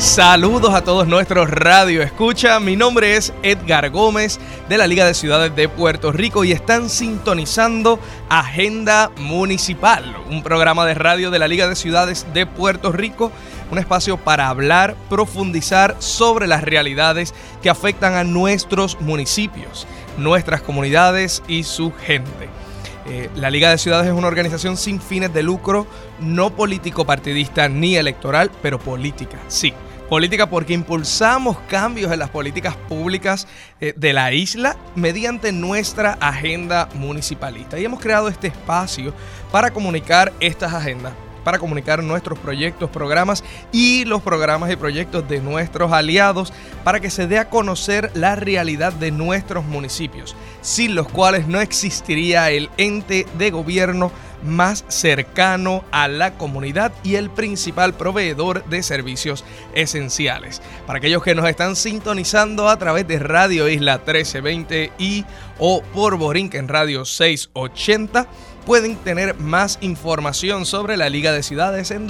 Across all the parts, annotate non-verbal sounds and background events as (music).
Saludos a todos nuestros radio escucha. Mi nombre es Edgar Gómez de la Liga de Ciudades de Puerto Rico y están sintonizando Agenda Municipal, un programa de radio de la Liga de Ciudades de Puerto Rico, un espacio para hablar, profundizar sobre las realidades que afectan a nuestros municipios, nuestras comunidades y su gente. Eh, la Liga de Ciudades es una organización sin fines de lucro, no político partidista ni electoral, pero política, sí política porque impulsamos cambios en las políticas públicas eh, de la isla mediante nuestra agenda municipalista. Y hemos creado este espacio para comunicar estas agendas para comunicar nuestros proyectos, programas y los programas y proyectos de nuestros aliados para que se dé a conocer la realidad de nuestros municipios, sin los cuales no existiría el ente de gobierno más cercano a la comunidad y el principal proveedor de servicios esenciales. Para aquellos que nos están sintonizando a través de Radio Isla 1320 y o por Borinquen Radio 680, pueden tener más información sobre la Liga de Ciudades en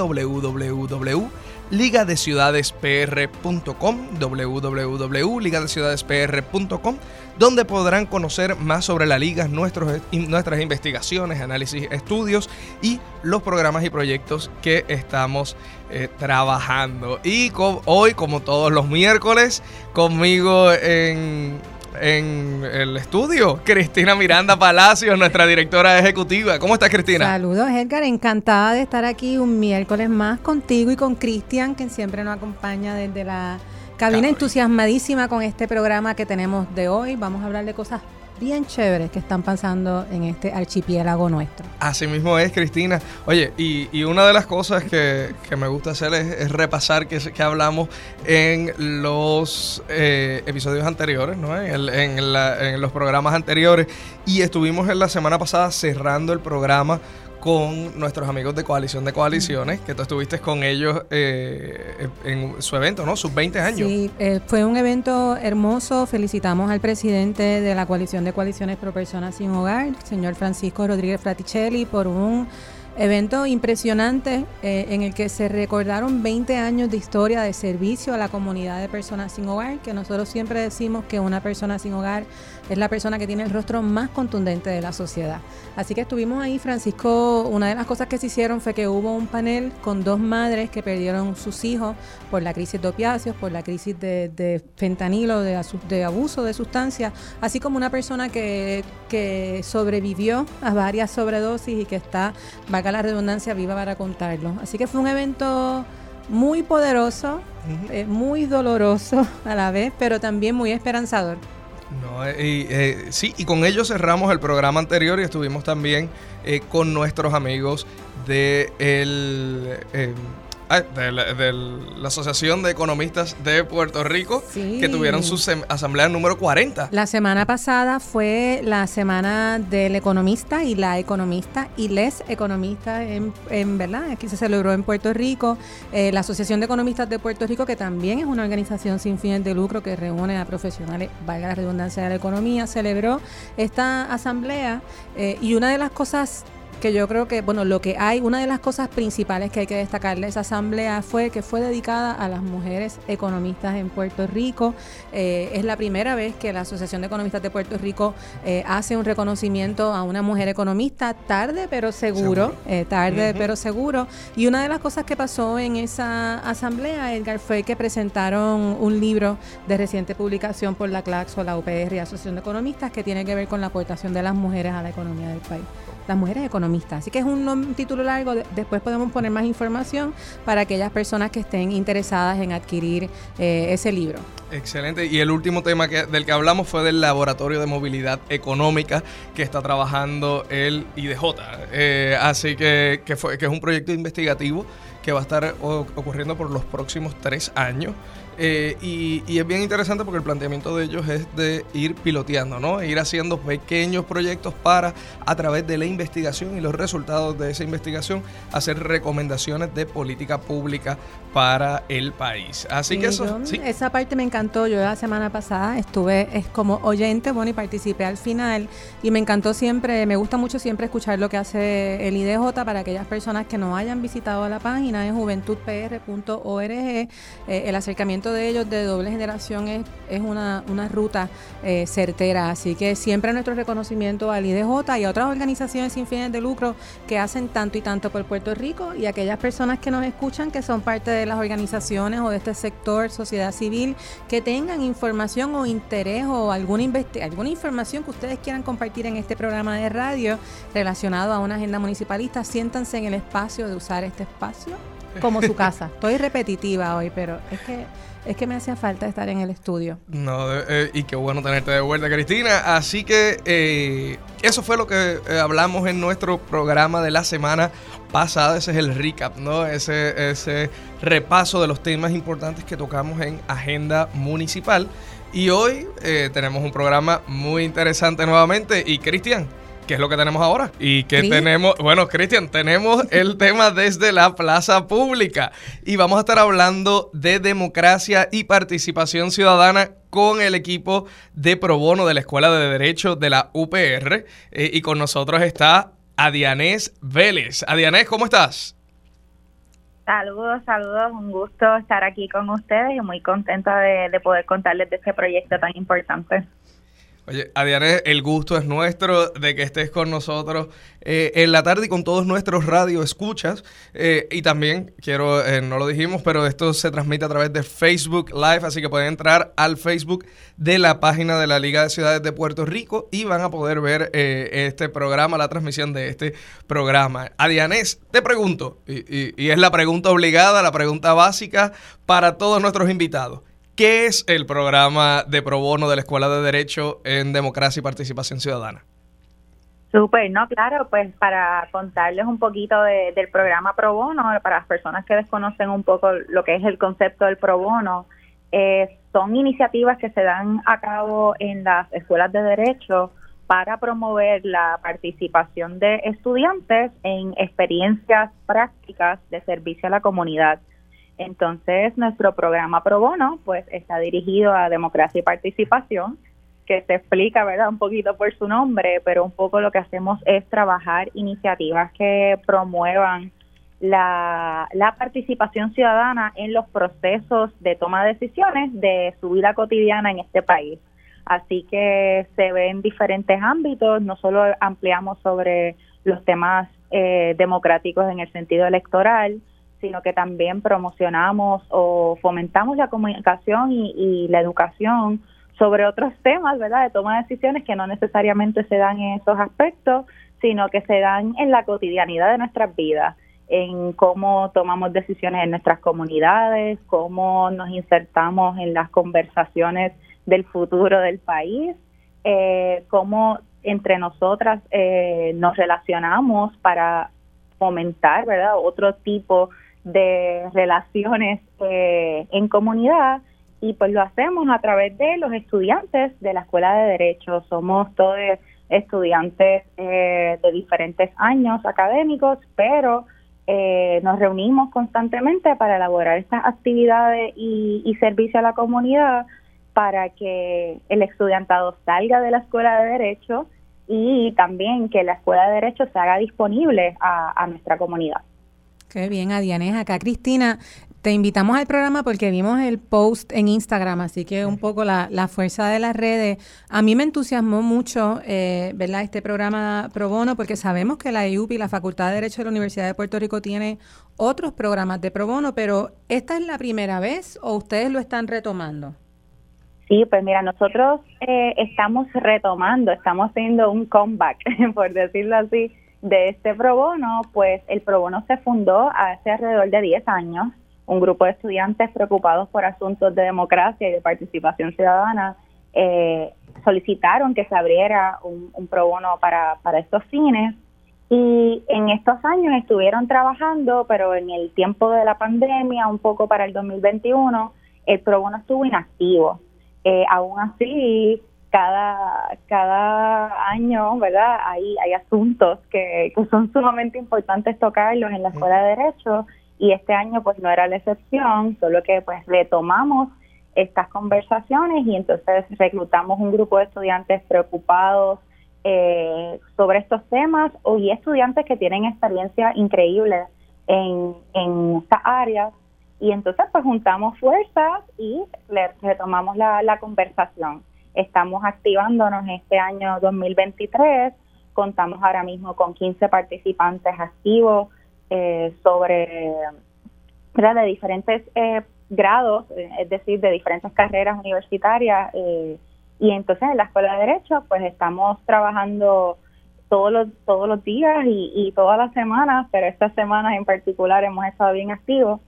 www.ligadeciudadespr.com www.ligadeciudadespr.com donde podrán conocer más sobre la liga, nuestros, nuestras investigaciones, análisis, estudios y los programas y proyectos que estamos eh, trabajando. Y hoy, como todos los miércoles, conmigo en en el estudio, Cristina Miranda Palacios, nuestra directora ejecutiva. ¿Cómo estás, Cristina? Saludos, Edgar. Encantada de estar aquí un miércoles más contigo y con Cristian, que siempre nos acompaña desde la cabina, entusiasmadísima con este programa que tenemos de hoy. Vamos a hablar de cosas bien chéveres que están pasando en este archipiélago nuestro. Así mismo es, Cristina. Oye, y, una de las cosas que, me gusta hacer es, repasar que, que, hablamos en los eh, episodios anteriores, ¿no? En, en los programas anteriores. Y estuvimos en la semana pasada cerrando el programa con nuestros amigos de Coalición de Coaliciones, que tú estuviste con ellos eh, en su evento, ¿no? Sus 20 años. Sí, eh, fue un evento hermoso. Felicitamos al presidente de la Coalición de Coaliciones Pro Personas Sin Hogar, señor Francisco Rodríguez Fraticelli, por un Evento impresionante eh, en el que se recordaron 20 años de historia de servicio a la comunidad de personas sin hogar, que nosotros siempre decimos que una persona sin hogar es la persona que tiene el rostro más contundente de la sociedad. Así que estuvimos ahí, Francisco, una de las cosas que se hicieron fue que hubo un panel con dos madres que perdieron sus hijos por la crisis de opiáceos, por la crisis de, fentanilo, de, de, abuso de sustancias, así como una persona que, que sobrevivió a varias sobredosis y que está la redundancia, viva para contarlo. Así que fue un evento muy poderoso, eh, muy doloroso a la vez, pero también muy esperanzador. No, eh, y, eh, sí, y con ello cerramos el programa anterior y estuvimos también con nuestros amigos de el de, la, Asociación de Economistas de Puerto Rico, que tuvieron su asamblea número 40. La semana pasada fue la semana del economista y la economista y les economistas, en, en verdad, aquí se celebró en Puerto Rico. Eh, la Asociación de Economistas de Puerto Rico, que también es una organización sin fines de lucro que reúne a profesionales, valga la redundancia de la economía, celebró esta asamblea eh, y una de las cosas que yo creo que, bueno, lo que hay, una de las cosas principales que hay que destacar de esa asamblea fue que fue dedicada a las mujeres economistas en Puerto Rico. Eh, es la primera vez que la Asociación de Economistas de Puerto Rico eh, hace un reconocimiento a una mujer economista, tarde pero seguro, eh, tarde pero seguro. Y una de las cosas que pasó en esa asamblea, Edgar, fue que presentaron un libro de reciente publicación por la CLACSO, la UPR y Asociación de Economistas que tiene que ver con la aportación de las mujeres a la economía del país las mujeres economistas. Así que es un, título largo, después podemos poner más información para aquellas personas que estén interesadas en adquirir eh, ese libro. Excelente. Y el último tema del que hablamos fue del Laboratorio de Movilidad Económica que está trabajando el IDJ. Eh, así que, que es un proyecto investigativo que va a estar ocurriendo por los próximos tres años Eh, y, es bien interesante porque el planteamiento de ellos es de ir piloteando, ¿no? Ir haciendo pequeños proyectos para, a través de la investigación y los resultados de esa investigación, hacer recomendaciones de política pública para el país. Así que eso, sí. Esa parte me encantó. Yo la semana pasada estuve es como oyente, bueno, y participé al final. Y me encantó siempre, me gusta mucho siempre escuchar lo que hace el IDJ para aquellas personas que no hayan visitado la página en juventudpr.org. Eh, el acercamiento de ellos de doble generación es, es una, una ruta eh, certera. Así que siempre nuestro reconocimiento al IDJ y a otras organizaciones sin fines de lucro que hacen tanto y tanto por Puerto Rico y aquellas personas que nos escuchan que son parte de las organizaciones o de este sector, sociedad civil, que tengan información o interés o alguna, alguna información que ustedes quieran compartir en este programa de radio relacionado a una agenda municipalista, siéntanse en el espacio de usar este espacio como su (laughs) casa. Estoy repetitiva hoy, pero es que es que me hacía falta estar en el estudio. No, eh, y qué bueno tenerte de vuelta, Cristina. Así que eh, eso fue lo que eh, hablamos en nuestro programa de la semana pasada. Ese es el recap, ¿no? Ese, ese repaso de los temas importantes que tocamos en Agenda Municipal. Y hoy tenemos un programa muy interesante nuevamente. Y Cristian, ¿qué es lo que tenemos ahora? Y que tenemos, bueno, Cristian, tenemos (laughs) el tema desde la plaza pública y vamos a estar hablando de democracia y participación ciudadana con el equipo de pro bono de la Escuela de Derecho de la UPR eh, y con nosotros está Adianés Vélez. Adianés, ¿cómo estás? Saludos, saludos, un gusto estar aquí con ustedes y muy contenta de poder contarles de este proyecto tan importante. Oye, Adiane, el gusto es nuestro de que estés con nosotros eh, en la tarde y con todos nuestros radio escuchas. Eh, y también, quiero, eh, no lo dijimos, pero esto se transmite a través de Facebook Live, así que pueden entrar al Facebook de la página de la Liga de Ciudades de Puerto Rico y van a poder ver este programa, la transmisión de este programa. Adianés, te pregunto, y es la pregunta obligada, la pregunta básica para todos nuestros invitados. ¿Qué es el programa de pro bono de la Escuela de Derecho en Democracia y Participación Ciudadana? Súper, no, claro, pues para contarles un poquito del programa pro bono, para las personas que desconocen un poco lo que es el concepto del pro bono, eh, son iniciativas que se dan a cabo en las escuelas de derecho para promover la participación de estudiantes en experiencias prácticas de servicio a la comunidad. Entonces, nuestro programa Pro Bono, pues, está dirigido a democracia y participación, que se explica, ¿verdad?, un poquito por su nombre, pero un poco lo que hacemos es trabajar iniciativas que promuevan la, participación ciudadana en los procesos de toma de decisiones de su vida cotidiana en este país. Así que se ve en diferentes ámbitos, no solo ampliamos sobre los temas eh, democráticos en el sentido electoral, sino que también promocionamos o fomentamos la comunicación y, la educación sobre otros temas, ¿verdad?, de toma de decisiones que no necesariamente se dan en esos aspectos, sino que se dan en la cotidianidad de nuestras vidas, en cómo tomamos decisiones en nuestras comunidades, cómo nos insertamos en las conversaciones del futuro del país, eh, cómo entre nosotras eh, nos relacionamos para fomentar, ¿verdad?, otro tipo de relaciones eh, en comunidad y pues lo hacemos a través de los estudiantes de la Escuela de Derecho. Somos todos estudiantes eh, de diferentes años académicos, pero eh, nos reunimos constantemente para elaborar estas actividades y, y servicio a la comunidad para que el estudiantado salga de la Escuela de Derecho y también que la Escuela de Derecho se haga disponible a nuestra comunidad. Qué bien, Adianés. Acá, Cristina, te invitamos al programa porque vimos el post en Instagram, así que un poco la, fuerza de las redes. A mí me entusiasmó mucho, eh, ¿verdad?, este programa pro bono, porque sabemos que la IUPI, la Facultad de Derecho de la Universidad de Puerto Rico, tiene otros programas de pro bono, pero ¿esta es la primera vez o ustedes lo están retomando? Sí, pues mira, nosotros eh, estamos retomando, estamos haciendo un comeback, (laughs) por decirlo así de este pro bono, pues el pro bono se fundó hace alrededor de 10 años. Un grupo de estudiantes preocupados por asuntos de democracia y de participación ciudadana eh, solicitaron que se abriera un, un pro bono para, para estos fines. Y en estos años estuvieron trabajando, pero en el tiempo de la pandemia, un poco para el 2021, el pro bono estuvo inactivo. Eh, aún así, cada, cada año, ¿verdad? Hay, hay asuntos que, que son sumamente importantes tocarlos en la Escuela de Derecho y este año pues no era la excepción, solo que pues retomamos estas conversaciones y entonces reclutamos un grupo de estudiantes preocupados eh, sobre estos temas y estudiantes que tienen experiencia increíble en, en estas áreas y entonces pues juntamos fuerzas y le, retomamos la, la conversación. Estamos activándonos este año 2023, contamos ahora mismo con 15 participantes activos eh, sobre de diferentes eh, grados, eh, es decir, de diferentes carreras universitarias. y entonces en la Escuela de Derecho pues estamos trabajando todos los, todos los días y, y todas las semanas, pero estas semanas en particular hemos estado bien activos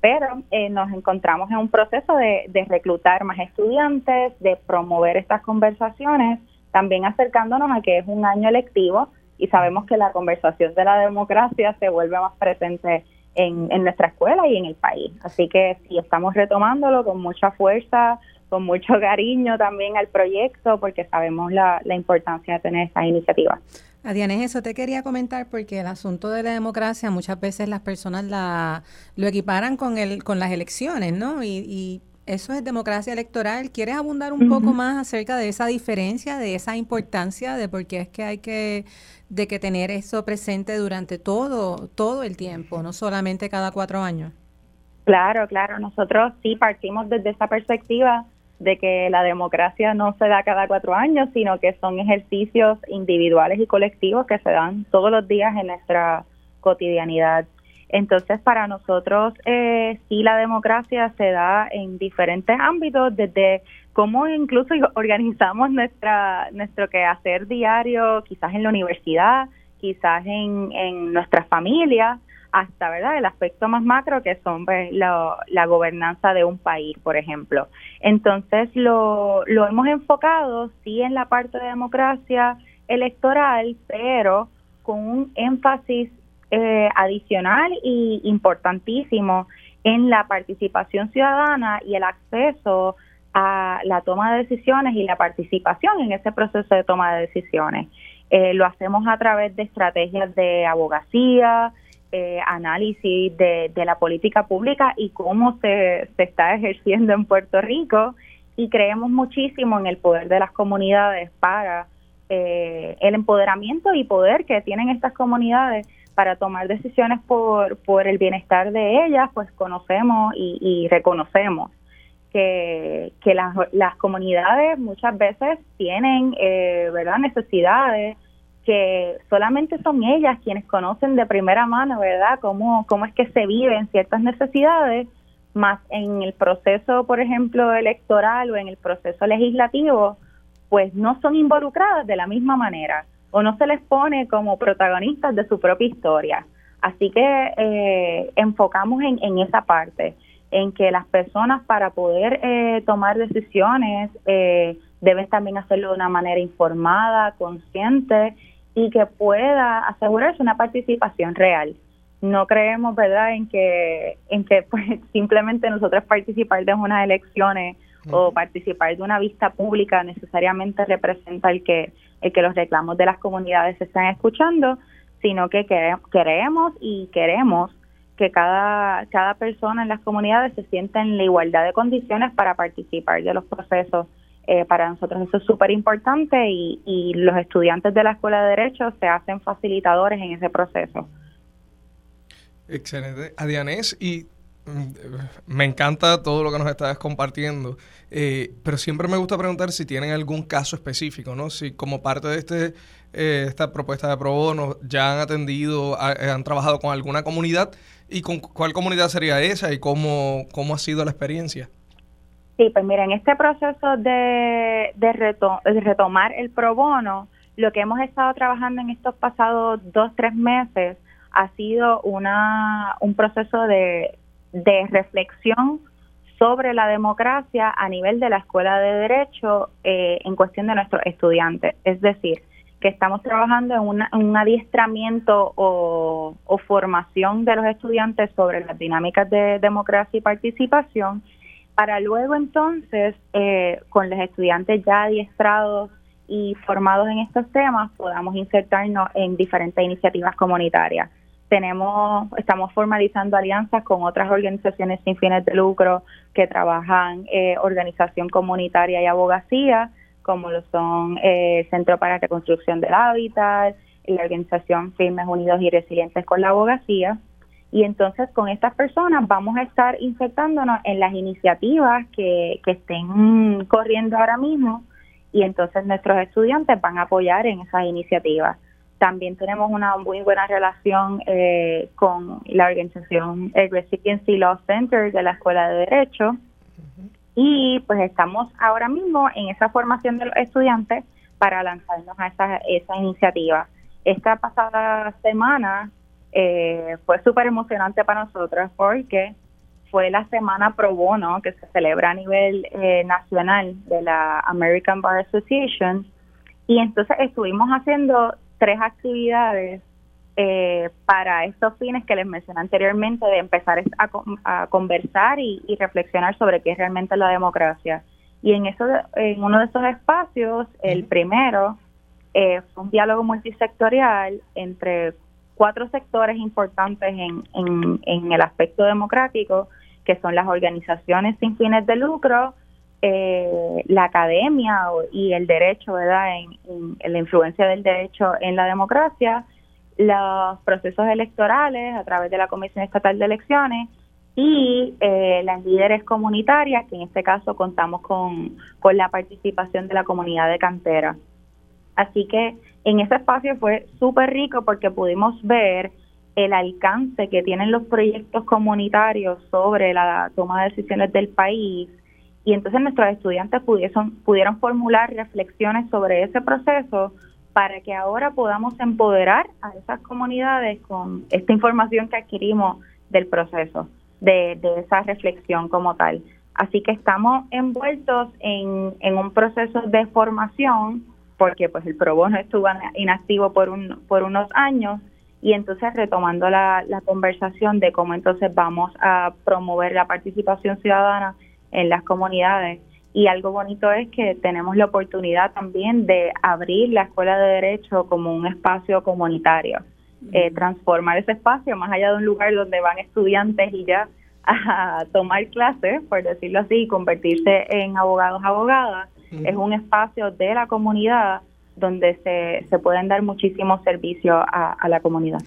pero eh, nos encontramos en un proceso de, reclutar más estudiantes, de promover estas conversaciones, también acercándonos a que es un año electivo y sabemos que la conversación de la democracia se vuelve más presente en, nuestra escuela y en el país. Así que sí, estamos retomándolo con mucha fuerza, con mucho (laughs) cariño también al proyecto, porque sabemos la, la importancia de tener estas iniciativas. Adianes, eso te quería comentar porque el asunto de la democracia muchas veces las personas la, lo equiparan con, el, con las elecciones, ¿no? Y, eso es democracia electoral. ¿Quieres abundar un poco más acerca de esa diferencia, de esa importancia, de por qué es que hay que, de que tener eso presente durante todo, todo el tiempo, no solamente cada cuatro años? Claro, claro. Nosotros sí partimos desde esa perspectiva de que la democracia no se da cada cuatro años, sino que son ejercicios individuales y colectivos que se dan todos los días en nuestra cotidianidad. Entonces, para nosotros, eh, sí, la democracia se da en diferentes ámbitos, desde cómo incluso (laughs) organizamos nuestra, nuestro quehacer diario, quizás en la universidad, quizás en, en nuestras familias, hasta verdad el aspecto más macro que son pues, la gobernanza de un país por ejemplo entonces lo, lo hemos enfocado sí en la parte de democracia electoral pero con un énfasis eh, adicional y importantísimo en la participación ciudadana y el acceso a la toma de decisiones y la participación en ese proceso de toma de decisiones. Eh, lo hacemos a través de estrategias de abogacía, eh, análisis de, la política pública y cómo se, se está ejerciendo en Puerto Rico. Y creemos muchísimo en el poder de las comunidades para eh, el empoderamiento y poder que tienen estas comunidades para tomar decisiones por, por el bienestar de ellas, pues conocemos y, reconocemos que, que las, las comunidades muchas veces tienen eh, verdad necesidades que solamente son ellas quienes conocen de primera mano, ¿verdad?, cómo, cómo es que se viven ciertas necesidades, más en el proceso, por ejemplo, electoral o en el proceso legislativo, pues no son involucradas de la misma manera o no se les pone como protagonistas de su propia historia. Así que eh, enfocamos en, en, esa parte, en que las personas para poder eh, tomar decisiones eh, deben también hacerlo de una manera informada, consciente y que pueda asegurarse una participación real. No creemos, ¿verdad?, en que, en que pues, (laughs) simplemente nosotros participar de unas elecciones o participar de una vista pública necesariamente representa el que, el que los reclamos de las comunidades se están escuchando, sino que queremos y queremos que cada, cada persona en las comunidades se sienta en la igualdad de condiciones para participar de los procesos eh, para nosotros eso es súper importante y, y los estudiantes de la Escuela de Derecho se hacen facilitadores en ese proceso. Excelente. Adianés, y mm, me encanta todo lo que nos estás compartiendo, eh, pero siempre me gusta preguntar si tienen algún caso específico, ¿no? Si como parte de este eh, esta propuesta de pro bono ya han atendido, han trabajado con alguna comunidad y con cuál comunidad sería esa y cómo, cómo ha sido la experiencia. Sí, pues mira, en este proceso de, de, retomar el pro bono, lo que hemos estado trabajando en estos pasados dos, tres meses ha sido una, un proceso de, reflexión sobre la democracia a nivel de la Escuela de Derecho eh, en cuestión de nuestros estudiantes. Es decir, que estamos trabajando en, un adiestramiento o, formación de los estudiantes sobre las dinámicas de democracia y participación para luego entonces, eh, con los estudiantes ya adiestrados y formados en estos temas, podamos insertarnos en diferentes iniciativas comunitarias. Tenemos, estamos formalizando alianzas con otras organizaciones sin fines de lucro que trabajan eh, organización comunitaria y abogacía, como lo son eh, el Centro para Reconstrucción del Hábitat, la organización Firmes Unidos y Resilientes con la Abogacía. Y entonces con estas personas vamos a estar insertándonos en las iniciativas que, que estén corriendo ahora mismo y entonces nuestros estudiantes van a apoyar en esas iniciativas. También tenemos una muy buena relación eh, con la organización el Recipiency Law Center de la Escuela de Derecho y pues estamos ahora mismo en esa formación de los estudiantes para lanzarnos a esa, esa iniciativa. Esta pasada semana eh, fue súper emocionante para nosotros porque fue la semana pro bono que se celebra a nivel eh, nacional de la American Bar Association y entonces estuvimos haciendo tres actividades eh, para estos fines que les mencioné anteriormente de empezar a, conversar y, reflexionar sobre qué es realmente la democracia. Y en eso, en uno de esos espacios, el primero eh, fue un diálogo multisectorial entre cuatro sectores importantes en, en, el aspecto democrático, que son las organizaciones sin fines de lucro, eh, la academia y el derecho, ¿verdad? En, la influencia del derecho en la democracia, los procesos electorales a través de la Comisión Estatal de Elecciones y eh, las líderes comunitarias, que en este caso contamos con, con la participación de la comunidad de cantera. Así que en ese espacio fue súper rico porque pudimos ver el alcance que tienen los proyectos comunitarios sobre la toma de decisiones del país y entonces nuestros estudiantes pudieron, pudieron formular reflexiones sobre ese proceso para que ahora podamos empoderar a esas comunidades con esta información que adquirimos del proceso, de, de esa reflexión como tal. Así que estamos envueltos en, en un proceso de formación porque pues el pro bono estuvo inactivo por, un, por unos años y entonces retomando la, la conversación de cómo entonces vamos a promover la participación ciudadana en las comunidades. Y algo bonito es que tenemos la oportunidad también de abrir la Escuela de Derecho como un espacio comunitario, eh, transformar ese espacio más allá de un lugar donde van estudiantes y ya (laughs) a tomar clases, por decirlo así, y convertirse en abogados, abogadas, es un espacio de la comunidad donde se, se pueden dar muchísimos servicios a, la comunidad.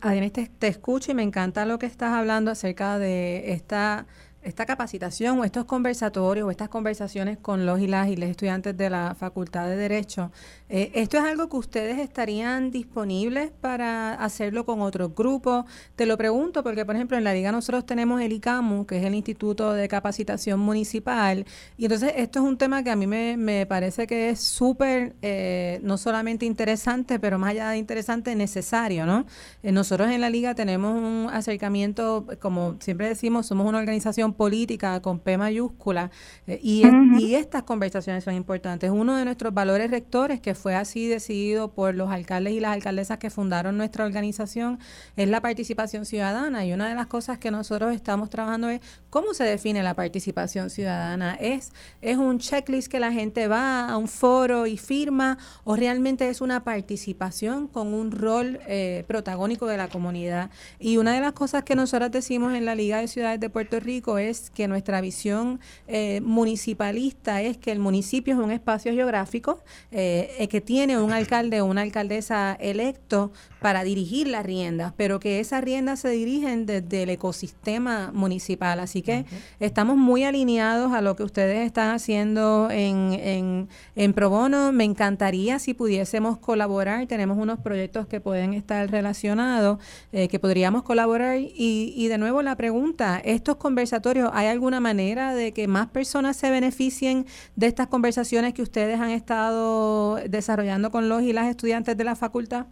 Además, te, te escucho y me encanta lo que estás hablando acerca de esta esta capacitación o estos conversatorios o estas conversaciones con los y las y los estudiantes de la Facultad de Derecho, eh, ¿esto es algo que ustedes estarían disponibles para hacerlo con otros grupos? Te lo pregunto porque, por ejemplo, en la Liga nosotros tenemos el ICAMU, que es el Instituto de Capacitación Municipal, y entonces esto es un tema que a mí me, me parece que es súper, eh, no solamente interesante, pero más allá de interesante, necesario, ¿no? Eh, nosotros en la Liga tenemos un acercamiento, como siempre decimos, somos una organización política con P mayúscula eh, y, y, estas conversaciones son importantes. Uno de nuestros valores rectores, que fue así decidido por los alcaldes y las alcaldesas que fundaron nuestra organización, es la participación ciudadana. Y una de las cosas que nosotros estamos trabajando es cómo se define la participación ciudadana. ¿Es, es un checklist que la gente va a un foro y firma o realmente es una participación con un rol eh, protagónico de la comunidad? Y una de las cosas que nosotros decimos en la Liga de Ciudades de Puerto Rico es que nuestra visión eh, municipalista es que el municipio es un espacio geográfico eh, eh, que tiene un alcalde o una alcaldesa electo para dirigir las riendas, pero que esas riendas se dirigen desde el ecosistema municipal. Así que estamos muy alineados a lo que ustedes están haciendo en, en, en Pro Bono. Me encantaría si pudiésemos colaborar. Tenemos unos proyectos que pueden estar relacionados, que podríamos colaborar. Y, y de nuevo la pregunta, estos conversatorios ¿hay alguna manera de que más personas se beneficien de estas conversaciones que ustedes han estado desarrollando con los y las estudiantes de la facultad?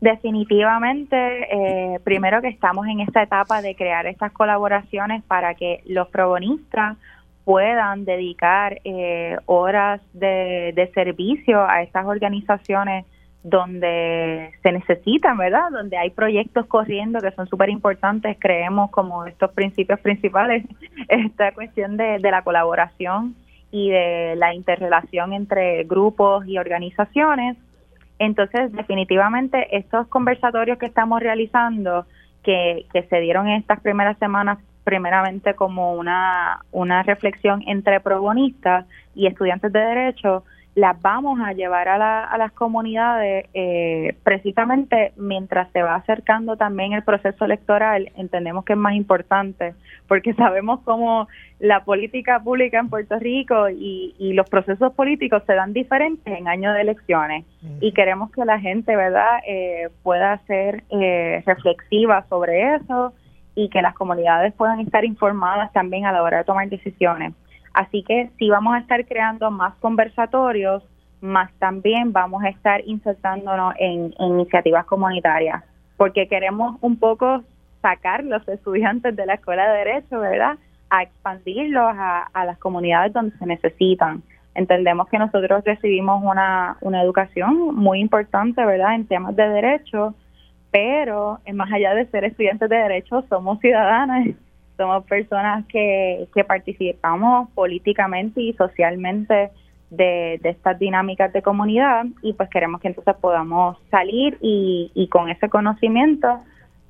Definitivamente, eh, primero que estamos en esta etapa de crear estas colaboraciones para que los probonistas puedan dedicar eh, horas de, de servicio a estas organizaciones donde se necesitan, ¿verdad? Donde hay proyectos corriendo que son súper importantes, creemos como estos principios principales, (laughs) esta cuestión de, de la colaboración y de la interrelación entre grupos y organizaciones. Entonces, definitivamente, estos conversatorios que estamos realizando, que, que se dieron estas primeras semanas, primeramente como una, una reflexión entre probonistas y estudiantes de derecho, las vamos a llevar a, a las comunidades eh, precisamente mientras se va acercando también el proceso electoral, entendemos que es más importante, porque sabemos cómo la política pública en Puerto Rico y, los procesos políticos se dan diferentes en años de elecciones y queremos que la gente, ¿verdad?, eh, pueda ser eh, reflexiva sobre eso y que las comunidades puedan estar informadas también a la hora de tomar decisiones. Así que sí vamos a estar creando más conversatorios, más también vamos a estar insertándonos en, iniciativas comunitarias, porque queremos un poco sacar los estudiantes de la escuela de derecho, ¿verdad? A expandirlos a, las comunidades donde se necesitan. Entendemos que nosotros recibimos una, una educación muy importante, ¿verdad?, en temas de derecho, pero más allá de ser estudiantes de derecho, somos ciudadanas somos personas que, que participamos políticamente y socialmente de, estas dinámicas de comunidad y pues queremos que entonces podamos salir y, y con ese conocimiento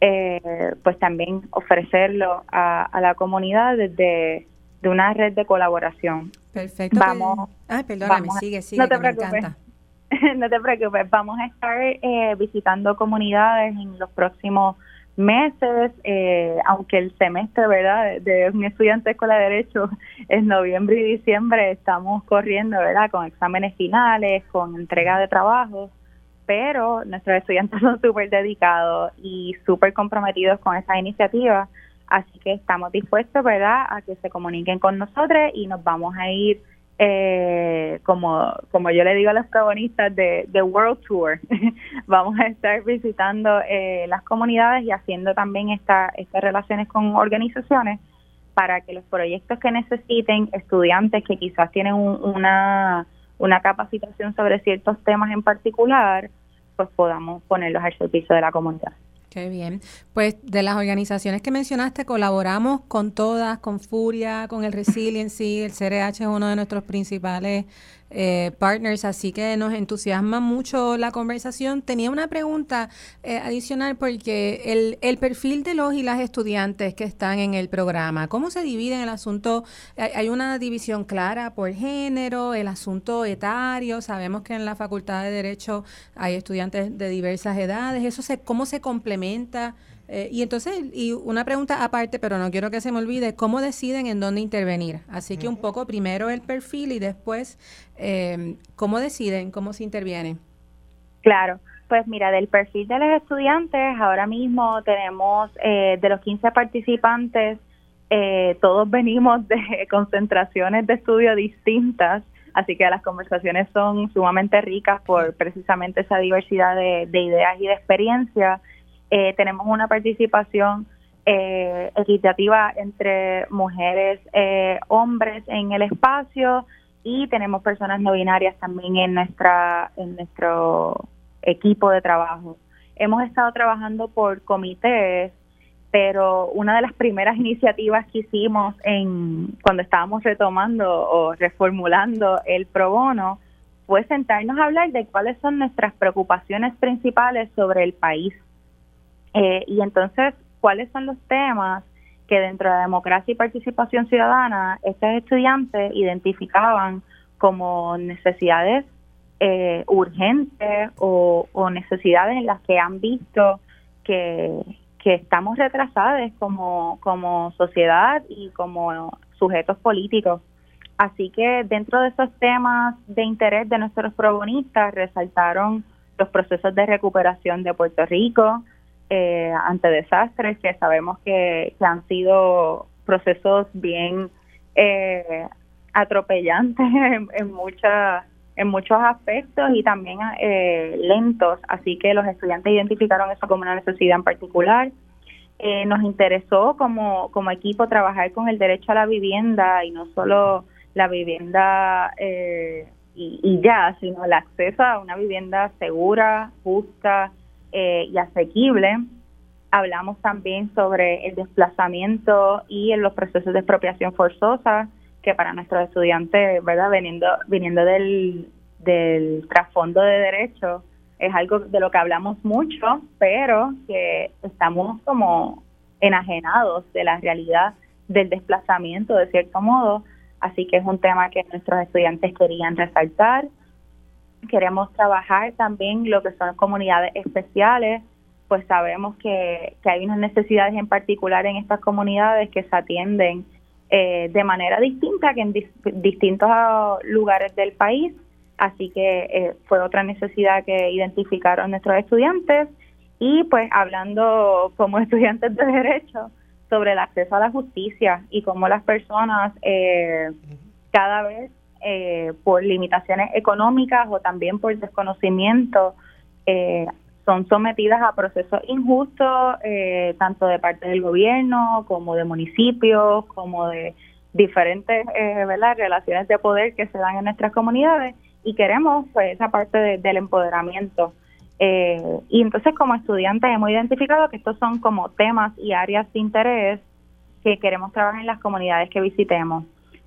eh, pues también ofrecerlo a, a la comunidad desde de una red de colaboración. Perfecto. Vamos, ay, perdóname, sigue, sigue, no te preocupes. (laughs) no te preocupes, vamos a estar eh, visitando comunidades en los próximos meses, eh, aunque el semestre, ¿verdad?, de un estudiante de escuela de Derecho (laughs) es noviembre y diciembre, estamos corriendo, ¿verdad?, con exámenes finales, con entrega de trabajo, pero nuestros estudiantes (laughs) son súper dedicados y súper comprometidos con esta iniciativa, así que estamos dispuestos, ¿verdad?, a que se comuniquen con nosotros y nos vamos a ir eh, como, como yo le digo a los protagonistas de, de World Tour, (laughs) vamos a estar visitando eh, las comunidades y haciendo también esta, estas relaciones con organizaciones para que los proyectos que necesiten estudiantes que quizás tienen una, una capacitación sobre ciertos temas en particular, pues podamos ponerlos al servicio de la comunidad. Qué bien. Pues de las organizaciones que mencionaste, colaboramos con todas, con Furia, con el Resiliency, el CRH es uno de nuestros principales eh, partners, así que nos entusiasma mucho la conversación. Tenía una pregunta eh, adicional porque el, el, perfil de los y las estudiantes que están en el programa, ¿cómo se divide en el asunto? Hay, una división clara por género, el asunto etario, sabemos que en la Facultad de Derecho hay estudiantes de diversas edades, ¿eso se, cómo se complementa? Eh, y entonces, y una pregunta aparte, pero no quiero que se me olvide, ¿cómo deciden en dónde intervenir? Así que un poco primero el perfil y después, eh, ¿cómo deciden, cómo se interviene? Claro, pues mira, del perfil de los estudiantes, ahora mismo tenemos eh, de los 15 participantes, todos (laughs) venimos de concentraciones de estudio distintas, así que las conversaciones son sumamente ricas por precisamente esa diversidad de, de ideas y de experiencias. Eh, tenemos una participación eh, equitativa entre mujeres, eh, hombres en el espacio y tenemos personas no binarias también en nuestra en nuestro equipo de trabajo. Hemos estado trabajando por comités, pero una de las primeras (laughs) iniciativas que hicimos en cuando estábamos retomando o reformulando el pro bono fue sentarnos a hablar de cuáles son nuestras preocupaciones principales sobre el país eh, y entonces, ¿cuáles son los temas que dentro de la democracia y participación ciudadana estos estudiantes identificaban como necesidades eh, urgentes o, necesidades en las que han visto que, estamos retrasados como, como sociedad y como sujetos políticos. Así que dentro de esos temas de interés de nuestros probonistas resaltaron los procesos de recuperación de Puerto Rico, eh, ante desastres que sabemos que, han sido procesos bien eh, atropellantes (laughs) en, en, en muchos aspectos y también eh, lentos, así que los estudiantes identificaron eso como una necesidad en particular. Eh, nos interesó como, como equipo trabajar con el derecho a la vivienda y no solo la vivienda y, ya, sino el acceso a una vivienda segura, justa eh, y asequible. Hablamos también sobre el desplazamiento y en los procesos de expropiación forzosa, que para nuestros estudiantes, ¿verdad? Viniendo, viniendo del, del trasfondo de derecho, es algo de lo que hablamos mucho, pero que estamos como enajenados de la realidad del desplazamiento, de cierto modo. Así que es un tema que nuestros estudiantes querían resaltar. Queremos trabajar también lo que son comunidades especiales, pues sabemos que, que hay unas necesidades en particular en estas comunidades que se atienden eh, de manera distinta que en distintos lugares del país. Así que eh, fue otra necesidad que identificaron nuestros estudiantes. Y pues hablando como (laughs) estudiantes de derecho sobre el acceso a la justicia y cómo las personas eh, cada vez por limitaciones económicas o también por desconocimiento son sometidas a procesos injustos, eh, tanto de parte del gobierno como de municipios, como de diferentes eh, relaciones de poder que se dan en nuestras comunidades y queremos pues esa parte del empoderamiento. Eh, y entonces como estudiantes hemos identificado que estos son como temas y áreas de interés que queremos trabajar en las comunidades que visitemos.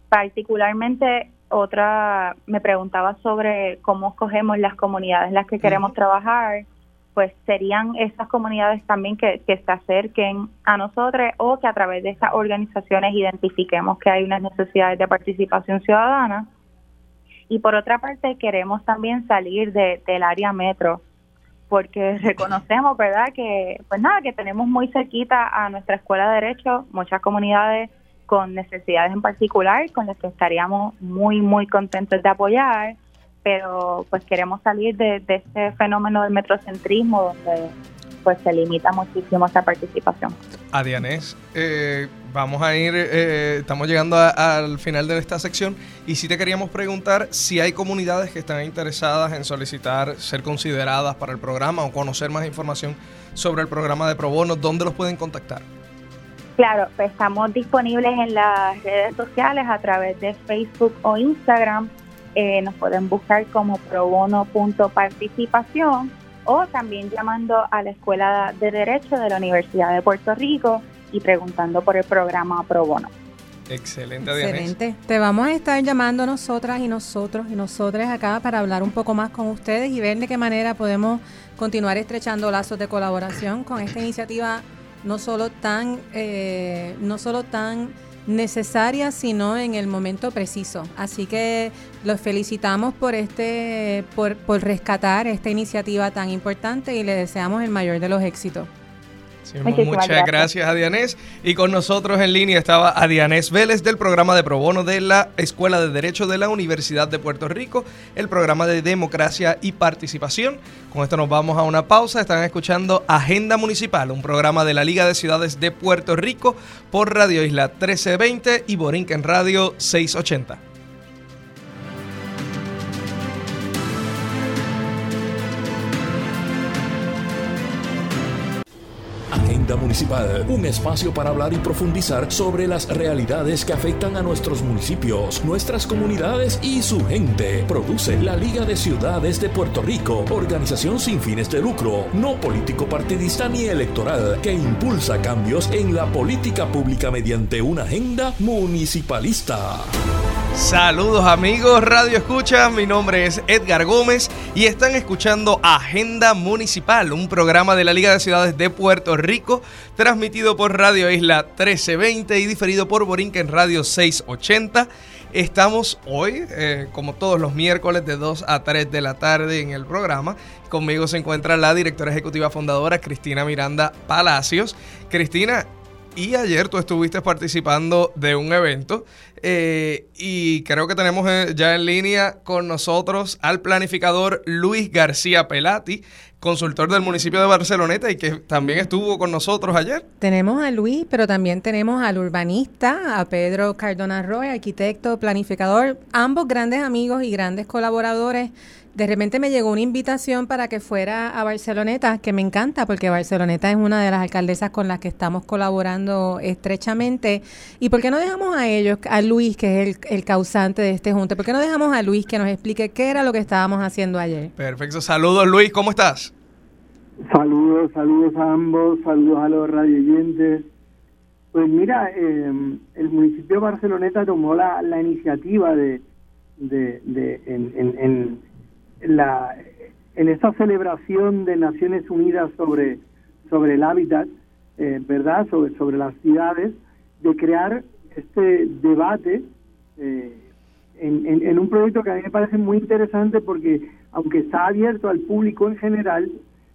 Particularmente otra me preguntaba sobre cómo escogemos las comunidades en las que queremos trabajar pues serían esas comunidades también que, que se acerquen a nosotros o que a través de estas organizaciones identifiquemos que hay unas necesidades de participación ciudadana. Y por otra parte, queremos también salir de, del área metro, porque (laughs) reconocemos, ¿verdad?, que, pues nada, que tenemos muy cerquita a nuestra escuela de Derecho muchas comunidades con necesidades en particular, con las que estaríamos muy, muy contentos de apoyar pero pues queremos salir de, de este fenómeno del metrocentrismo donde pues se limita muchísimo esa participación. A eh, vamos a ir, eh, estamos llegando al final de esta sección y sí te queríamos preguntar si hay comunidades que están interesadas en solicitar ser consideradas para el programa o conocer más información sobre el programa de Pro Bono, ¿dónde los pueden contactar? Claro, pues estamos disponibles en las redes sociales a través de Facebook o Instagram eh, nos pueden buscar como probono.participación o también llamando a la Escuela de Derecho de la Universidad de Puerto Rico y preguntando por el programa Pro Bono. Excelente, Excelente. Te vamos a estar llamando nosotras y nosotros y nosotras acá para hablar un poco más con ustedes y ver de qué manera podemos continuar estrechando lazos de colaboración con esta iniciativa no solo tan, eh, no solo tan necesaria, sino en el momento preciso. Así que los felicitamos por este, por, por rescatar esta iniciativa tan importante y le deseamos el mayor de los éxitos muchas gracias. a Dianés. Y con nosotros en línea estaba Adianés Vélez del programa de pro bono de la Escuela de Derecho de la Universidad de Puerto Rico, el programa de democracia y participación. Con esto nos vamos a una pausa. Están escuchando Agenda Municipal, un programa de la Liga de Ciudades de Puerto Rico por Radio Isla 1320 y Borinquen Radio 680. Municipal, un espacio para hablar y profundizar sobre las realidades que afectan a nuestros municipios, nuestras comunidades y su gente. Produce la Liga de Ciudades de Puerto Rico, organización sin fines de lucro, no político partidista ni electoral, que impulsa cambios en la política pública mediante una agenda municipalista. Saludos amigos Radio Escucha, mi nombre es Edgar Gómez y están escuchando Agenda Municipal, un programa de la Liga de Ciudades de Puerto Rico, transmitido por Radio Isla 1320 y diferido por Borinquen Radio 680. Estamos hoy, eh, como todos los miércoles, de 2 a 3 de la tarde en el programa. Conmigo se encuentra la directora ejecutiva fundadora, Cristina Miranda Palacios. Cristina, y ayer tú estuviste participando de un evento eh, y creo que tenemos eh, ya en línea con nosotros al planificador Luis García Pelati, consultor del municipio de Barceloneta y que también estuvo con nosotros ayer. Tenemos a Luis, pero también tenemos al urbanista, a Pedro Cardona Roy, arquitecto, planificador, ambos grandes amigos y grandes colaboradores de repente me llegó una invitación para que fuera a Barceloneta, que me encanta porque Barceloneta es una de las alcaldesas con las que estamos colaborando estrechamente. ¿Y por qué no dejamos a ellos, a Luis, que es el, causante de este junte, por qué no dejamos a Luis que nos explique qué era lo que estábamos haciendo ayer? Perfecto, saludos Luis, ¿cómo estás? Saludos, saludos a ambos, saludos a los radioyentes. Pues mira, em, el municipio de Barceloneta tomó la, iniciativa de, de, en la, en esta celebración de Naciones Unidas sobre, sobre el hábitat, eh, ¿verdad? Sobre, sobre las ciudades, de crear este debate eh, en, en, un proyecto que a mí me parece muy interesante porque, aunque está abierto al público en general,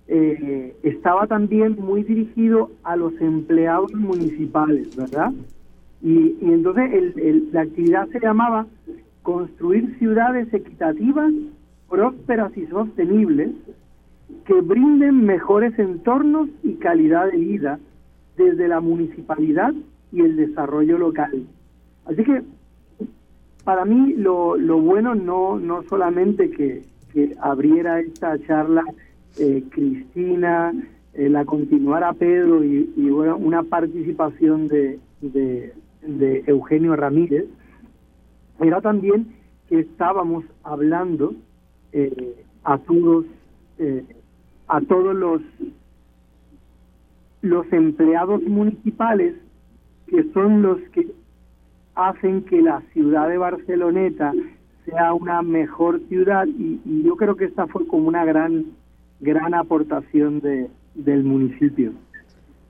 eh, estaba también muy dirigido a los empleados municipales, ¿verdad? Y, entonces el, la actividad se llamaba Construir ciudades equitativas prósperas y sostenibles que brinden mejores entornos y calidad de vida desde la municipalidad y el desarrollo local. Así que para mí lo, bueno no, no solamente que abriera esta charla eh, Cristina, eh, la continuara Pedro y, una participación de, de, de Eugenio Ramírez, era también que estábamos hablando eh, a todos eh, a todos los los empleados municipales que son los que hacen que la ciudad de Barceloneta sea una mejor ciudad. Y, y yo creo que esta fue como una gran gran aportación de del municipio.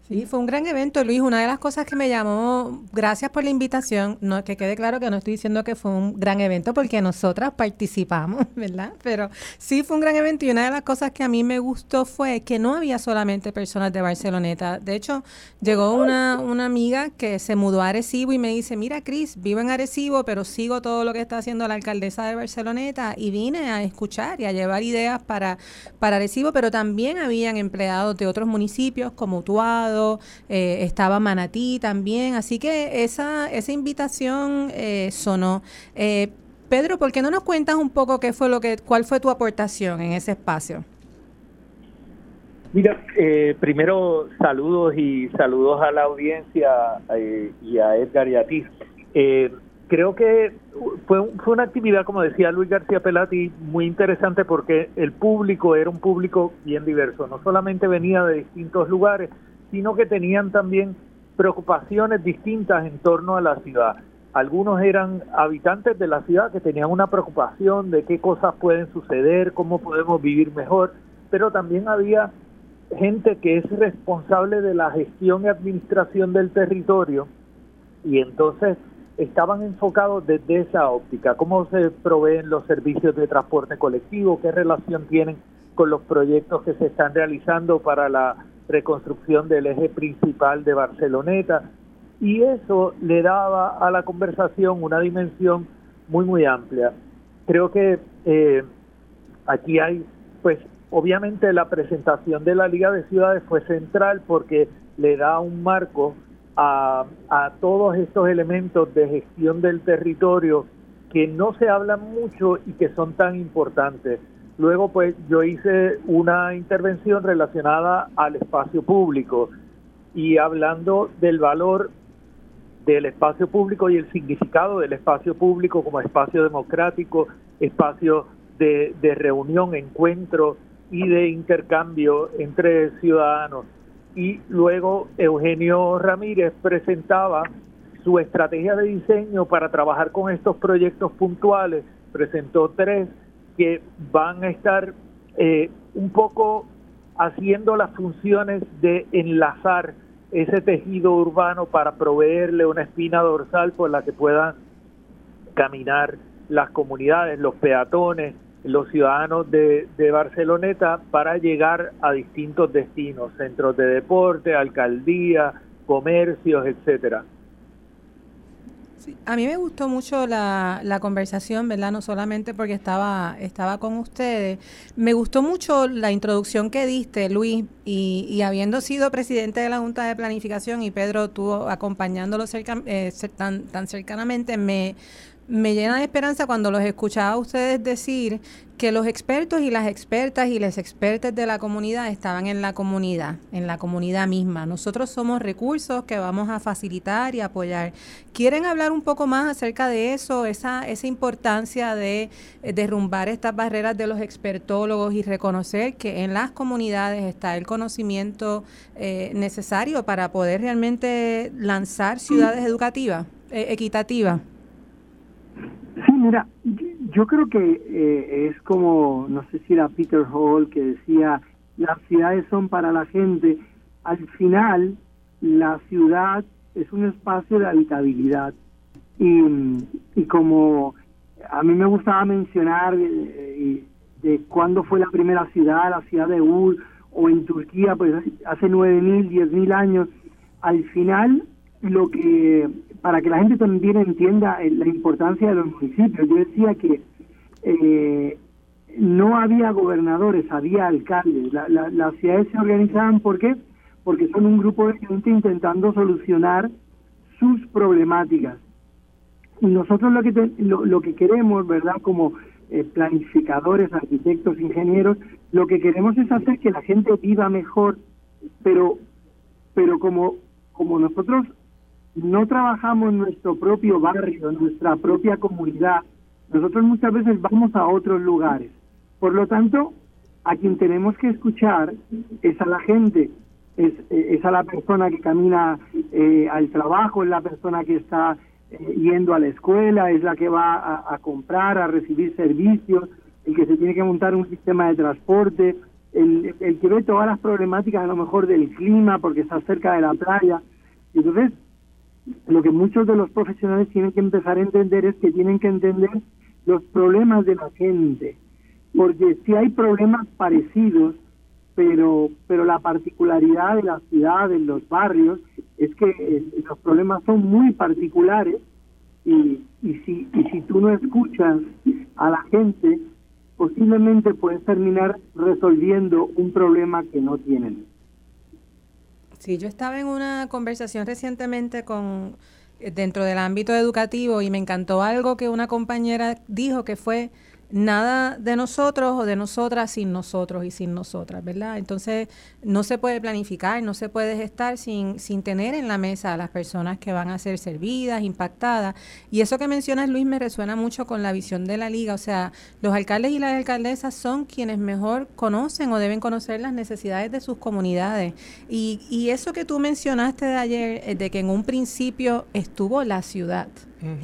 Sí, fue un gran evento, Luis. Una de las cosas que me llamó, gracias por la invitación, no que quede claro que no estoy diciendo que fue un gran evento porque nosotras participamos, (laughs) ¿verdad? Pero sí fue un gran evento y una de las cosas que a mí me gustó fue que no había solamente personas de Barceloneta. De hecho, llegó una, una amiga que se mudó a Arecibo y me dice, mira, Cris, vivo en Arecibo, pero sigo todo lo que está haciendo la alcaldesa de Barceloneta y vine a escuchar y a llevar ideas para, para Arecibo, pero también habían empleados de otros municipios como Eh, estaba Manatí también, así que esa, esa invitación eh, sonó. Eh, Pedro, ¿por qué no nos cuentas un poco qué fue lo que, cuál fue tu aportación en ese espacio? Mira, primero saludos y saludos a la audiencia y a Edgar y a ti. creo que fue, fue una actividad, como decía Luis García Pelati, muy interesante porque el público era un público bien diverso. No solamente venía de distintos lugares, sino que tenían también preocupaciones distintas en torno a la ciudad. Algunos eran habitantes de la ciudad que tenían una preocupación de qué cosas pueden suceder, cómo podemos vivir mejor, pero también había gente que es responsable de la gestión y administración del territorio y entonces estaban enfocados desde esa óptica, cómo se proveen los servicios de transporte colectivo, qué relación tienen con los proyectos que se están realizando para la reconstrucción del eje principal de Barceloneta y eso le daba a la conversación una dimensión muy muy amplia. Creo que eh, aquí hay, pues obviamente la presentación de la Liga de Ciudades fue central porque le da un marco a, a todos estos elementos de gestión del territorio que no se hablan mucho y que son tan importantes. Luego, pues yo hice una intervención relacionada al espacio público y hablando del valor del espacio público y el significado del espacio público como espacio democrático, espacio de, de reunión, encuentro y de intercambio entre ciudadanos. Y luego Eugenio Ramírez presentaba su estrategia de diseño para trabajar con estos proyectos puntuales, presentó tres que van a estar eh, un poco haciendo las funciones de enlazar ese tejido urbano para proveerle una espina dorsal por la que puedan caminar las comunidades, los peatones, los ciudadanos de, de Barceloneta para llegar a distintos destinos, centros de deporte, alcaldía, comercios, etcétera. A mí me gustó mucho la, la, conversación, ¿verdad? No solamente porque estaba, estaba con ustedes. Me gustó mucho la introducción que diste, Luis, y, y habiendo sido presidente de la Junta de Planificación y Pedro, tú acompañándolo cerca, eh, tan, tan cercanamente, me, me llena de esperanza cuando los escuchaba a ustedes decir que los expertos y las expertas y las expertas de la comunidad estaban en la comunidad, en la comunidad misma. Nosotros somos recursos que vamos a facilitar y apoyar. ¿Quieren hablar un poco más acerca de eso, esa, esa importancia de eh, derrumbar estas barreras de los expertólogos y reconocer que en las comunidades está el conocimiento eh, necesario para poder realmente lanzar ciudades educativas, eh, equitativas? Sí, mira, yo creo que eh, es como, no sé si era Peter Hall que decía, las ciudades son para la gente. Al final, la ciudad es un espacio de habitabilidad. Y, y como a mí me gustaba mencionar eh, de cuándo fue la primera ciudad, la ciudad de Ur, o en Turquía, pues hace nueve mil, diez mil años, al final lo que para que la gente también entienda eh, la importancia de los municipios. Yo decía que eh, no había gobernadores, había alcaldes. las ciudades se organizaban, ¿por qué? Porque son un grupo de gente intentando solucionar sus problemáticas. Y nosotros lo que, lo, que queremos, ¿verdad? Como eh, planificadores, arquitectos, ingenieros, lo que queremos es hacer que la gente viva mejor, pero, pero como, como nosotros no trabajamos en nuestro propio barrio, en nuestra propia comunidad, nosotros muchas veces vamos a otros lugares. Por lo tanto, a quien tenemos que escuchar es a la gente, es, es a la persona que camina eh, al trabajo, es la persona que está eh, yendo a la escuela, es la que va a, comprar, a recibir servicios, el que se tiene que montar un sistema de transporte, el, el que ve todas las problemáticas a lo mejor del clima porque está cerca de la playa. Entonces, lo que muchos de los profesionales tienen que empezar a entender es que tienen que entender los problemas de la gente, porque si hay problemas parecidos, pero pero la particularidad de la ciudad, de los barrios, es que eh, los problemas son muy particulares y, y, si, y si tú no escuchas a la gente, posiblemente puedes terminar resolviendo un problema que no tienen. Sí, yo estaba en una conversación recientemente con eh, dentro del ámbito educativo y me encantó algo que una compañera dijo que fue nada de nosotros o de nosotras sin nosotros y sin nosotras, ¿verdad? Entonces, no se puede planificar, no se puede estar sin, sin tener en la mesa a las personas que van a ser servidas, impactadas. Y eso que mencionas, Luis, me resuena mucho con la visión de la liga. O sea, los alcaldes y las alcaldesas son quienes mejor conocen o deben conocer las necesidades de sus comunidades. Y, y eso que tú mencionaste de ayer, eh, de que en un principio estuvo la ciudad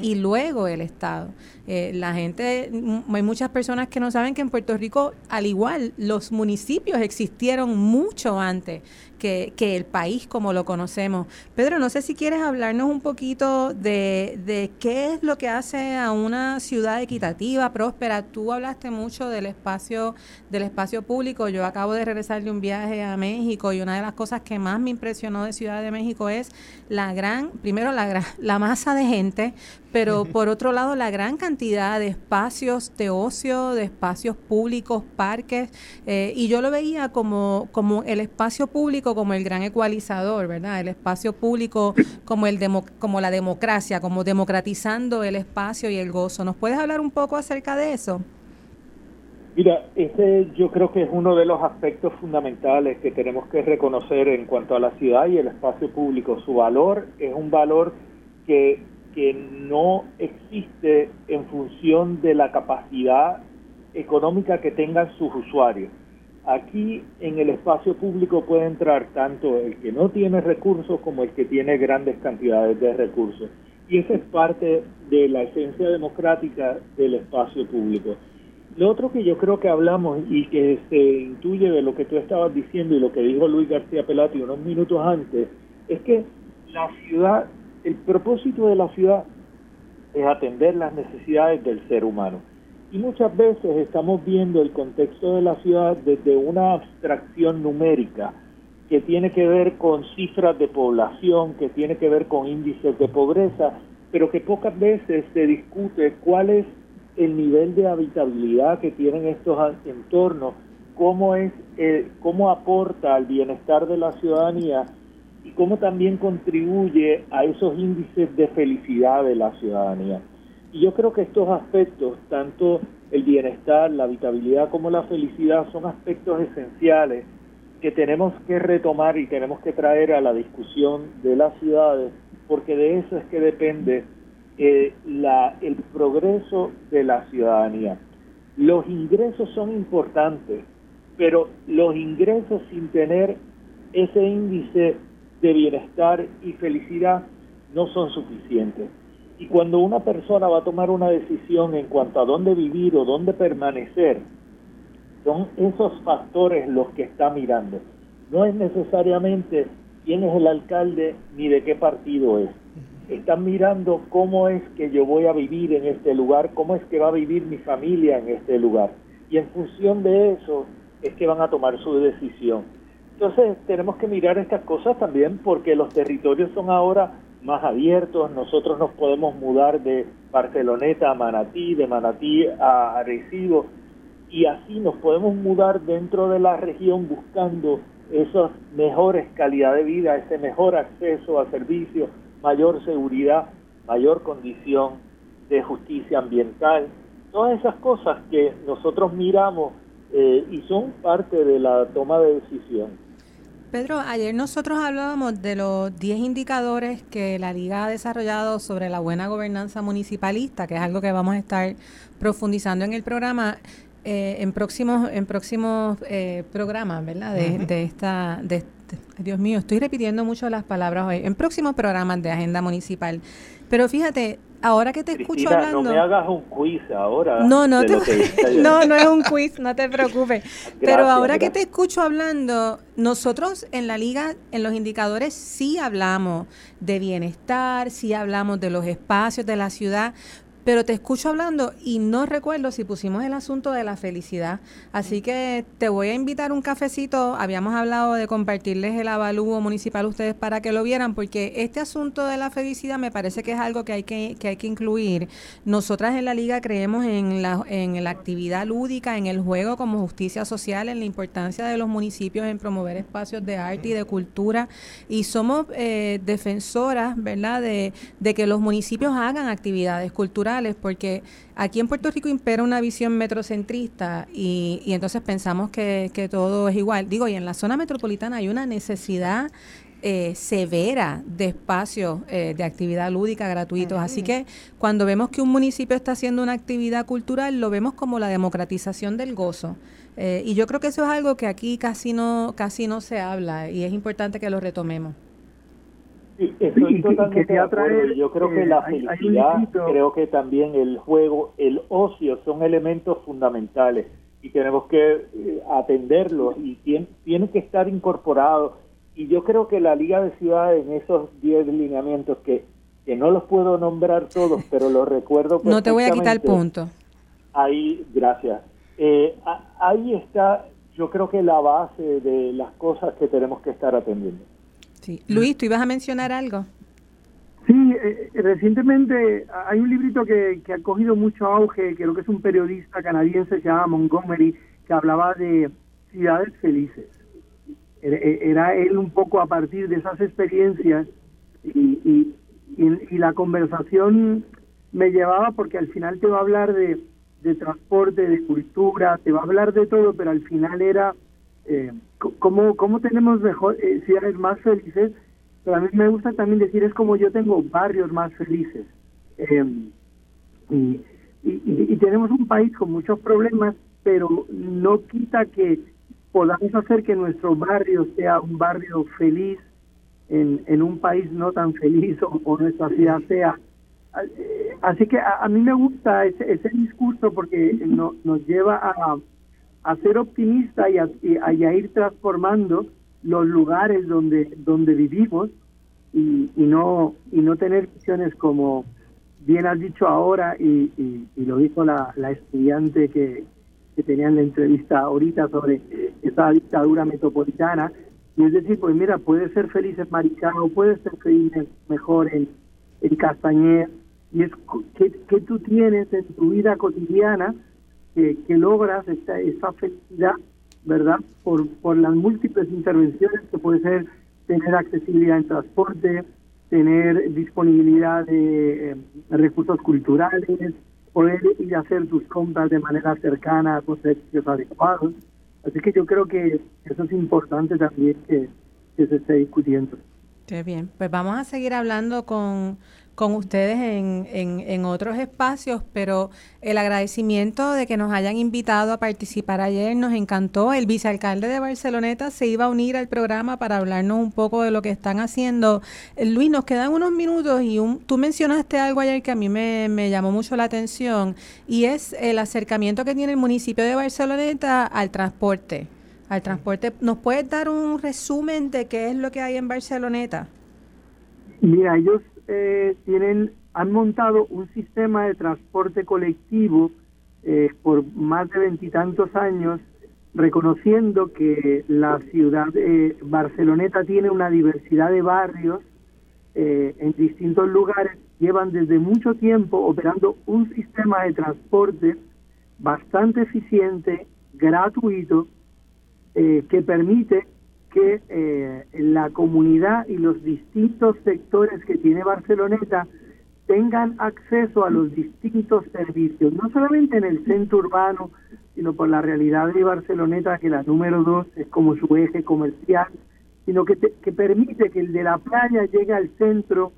y luego el Estado. Eh, la gente, hay muchas personas que no saben que en Puerto Rico, al igual, los municipios existieron mucho antes que, que, el país como lo conocemos. Pedro, no sé si quieres hablarnos un poquito de, de qué es lo que hace a una ciudad equitativa, próspera. Tú hablaste mucho del espacio, del espacio público. Yo acabo de regresar de un viaje a México y una de las cosas que más me impresionó de Ciudad de México es la gran, primero la, (laughs) la masa de gente, pero por otro lado la gran cantidad de espacios de ocio, de espacios públicos, parques, eh, y yo lo veía como, como el espacio público como el gran ecualizador, ¿verdad? El espacio público como, el como la democracia, como democratizando el espacio y el gozo. ¿Nos puedes hablar un poco acerca de eso? Mira, ese yo creo que es uno de los aspectos fundamentales que tenemos que reconocer en cuanto a la ciudad y el espacio público. Su valor es un valor que que no existe en función de la capacidad económica que tengan sus usuarios. Aquí en el espacio público puede entrar tanto el que no tiene recursos como el que tiene grandes cantidades de recursos. Y esa es parte de la esencia democrática del espacio público. Lo otro que yo creo que hablamos y que se intuye de lo que tú estabas diciendo y lo que dijo Luis García Pelati unos minutos antes, es que la ciudad el propósito de la ciudad es atender las necesidades del ser humano. Y muchas veces estamos viendo el contexto de la ciudad desde una abstracción numérica que tiene que ver con cifras de población, que tiene que ver con índices de pobreza, pero que pocas veces se discute cuál es el nivel de habitabilidad que tienen estos entornos, cómo es, eh, cómo aporta al bienestar de la ciudadanía y cómo también contribuye a esos índices de felicidad de la ciudadanía. Y yo creo que estos aspectos, tanto el bienestar, la habitabilidad como la felicidad, son aspectos esenciales que tenemos que retomar y tenemos que traer a la discusión de las ciudades, porque de eso es que depende eh, la, el progreso de la ciudadanía. Los ingresos son importantes, pero los ingresos sin tener ese índice de bienestar y felicidad no son suficientes. Y cuando una persona va a tomar una decisión en cuanto a dónde vivir o dónde permanecer, son esos factores los que está mirando. No es necesariamente quién es el alcalde ni de qué partido es. Están mirando cómo es que yo voy a vivir en este lugar, cómo es que va a vivir mi familia en este lugar. Y en función de eso es que van a tomar su decisión. Entonces tenemos que mirar estas cosas también porque los territorios son ahora más abiertos, nosotros nos podemos mudar de Barceloneta a Manatí, de Manatí a Arecibo, y así nos podemos mudar dentro de la región buscando esas mejores calidad de vida, ese mejor acceso a servicios, mayor seguridad, mayor condición de justicia ambiental, todas esas cosas que nosotros miramos eh, y son parte de la toma de decisión. Pedro, ayer nosotros hablábamos de los 10 indicadores que la Liga ha desarrollado sobre la buena gobernanza municipalista, que es algo que vamos a estar profundizando en el programa. Eh, en próximos en próximos eh, programas, ¿verdad? De, esta de, Dios mío, estoy repitiendo mucho las palabras hoy. En próximos programas de agenda municipal. Pero fíjate, ahora que te escucho hablando. No me hagas un quiz ahora. No, no, (laughs) no, no es un quiz, no te preocupes. Pero ahora que te escucho hablando, nosotros en la liga, en los indicadores, sí hablamos de bienestar, sí hablamos de los espacios de la ciudad, pero te escucho hablando y no recuerdo si pusimos el asunto de la felicidad. Así que te voy a invitar un cafecito. Habíamos hablado de compartirles el avalúo municipal a ustedes para que lo vieran, porque este asunto de la felicidad me parece que es algo que hay que, que hay que incluir. Nosotras en la liga creemos en la, en la actividad lúdica, en el juego como justicia social, en la importancia de los municipios en promover espacios de arte y de cultura. Y somos eh, defensoras, ¿verdad?, de, de que los municipios hagan actividades culturales porque aquí en Puerto Rico impera una visión metrocentrista y, entonces pensamos que, todo es igual. Digo, y en la zona metropolitana hay una necesidad eh, severa de espacios eh, de actividad lúdica gratuitos. Así que cuando vemos que un municipio está haciendo una actividad cultural, lo vemos como la democratización del gozo. Eh, y yo creo que eso es algo que aquí casi no, casi no se habla y es importante que lo retomemos. Sí, estoy totalmente de acuerdo. Yo creo que eh, la felicidad, creo que también el juego, el ocio son elementos fundamentales y tenemos que eh, atenderlos y tienen, que estar incorporados. Y yo creo que la Liga de Ciudades en esos 10 lineamientos que, que no los puedo nombrar todos, pero los recuerdo. No te voy a quitar el punto. Ahí, gracias. Eh, ahí está, yo creo que la base de las cosas que tenemos que estar atendiendo. Luis, ¿tú ibas a mencionar algo? Sí, eh, eh, recientemente hay un librito que, que, ha cogido mucho auge, creo que es un periodista canadiense, se llama Montgomery, que hablaba de ciudades felices. Era, él un poco a partir de esas experiencias y, y, y, la conversación me llevaba porque al final te va a hablar de, de transporte, de cultura, te va a hablar de todo, pero al final era eh, cómo, cómo tenemos mejor eh, ciudades más felices, pero a mí me gusta también decir es como yo tengo barrios más felices. Em, y, y, tenemos un país con muchos problemas, pero no quita que podamos hacer que nuestro barrio sea un barrio feliz en, en un país no tan feliz o, nuestra ciudad sea. Eh, así que a, mí me gusta ese, ese discurso porque no, nos lleva a, a ser optimista y a, ir transformando los lugares donde donde vivimos y, no y no tener visiones como bien has dicho ahora y, lo dijo la, la estudiante que, que tenía en la entrevista ahorita sobre esa dictadura metropolitana. Y es decir pues mira puede ser feliz en Maricao puede ser feliz mejor en, en Castañer y es qué, tú tienes en tu vida cotidiana que, logras esta, esa felicidad, ¿verdad? Por, por las múltiples intervenciones que puede ser tener accesibilidad en transporte, tener disponibilidad de eh, recursos culturales, poder ir a hacer tus compras de manera cercana con servicios adecuados. Así que yo creo que eso es importante también que, que se esté discutiendo. Qué bien, pues vamos a seguir hablando con con ustedes en, en, otros espacios, pero el agradecimiento de que nos hayan invitado a participar ayer nos encantó. El vicealcalde de Barceloneta se iba a unir al programa para hablarnos un poco de lo que están haciendo. Eh, Luis, nos quedan unos minutos y un, tú mencionaste algo ayer que a mí me, me llamó mucho la atención y es el acercamiento que tiene el municipio de Barceloneta al transporte. Al transporte, ¿nos puedes dar un resumen de qué es lo que hay en Barceloneta? Mira, ellos eh, tienen han montado un sistema de transporte colectivo eh, por más de veintitantos años, reconociendo que la ciudad de Barceloneta tiene una diversidad de barrios eh, en distintos lugares, llevan desde mucho tiempo operando un sistema de transporte bastante eficiente, gratuito, que permite que eh, la comunidad y los distintos sectores que tiene Barceloneta tengan acceso a los distintos servicios, no solamente en el centro urbano, sino por la realidad de Barceloneta, que la número dos es como su eje comercial, sino que, que permite que el de la playa llegue al centro,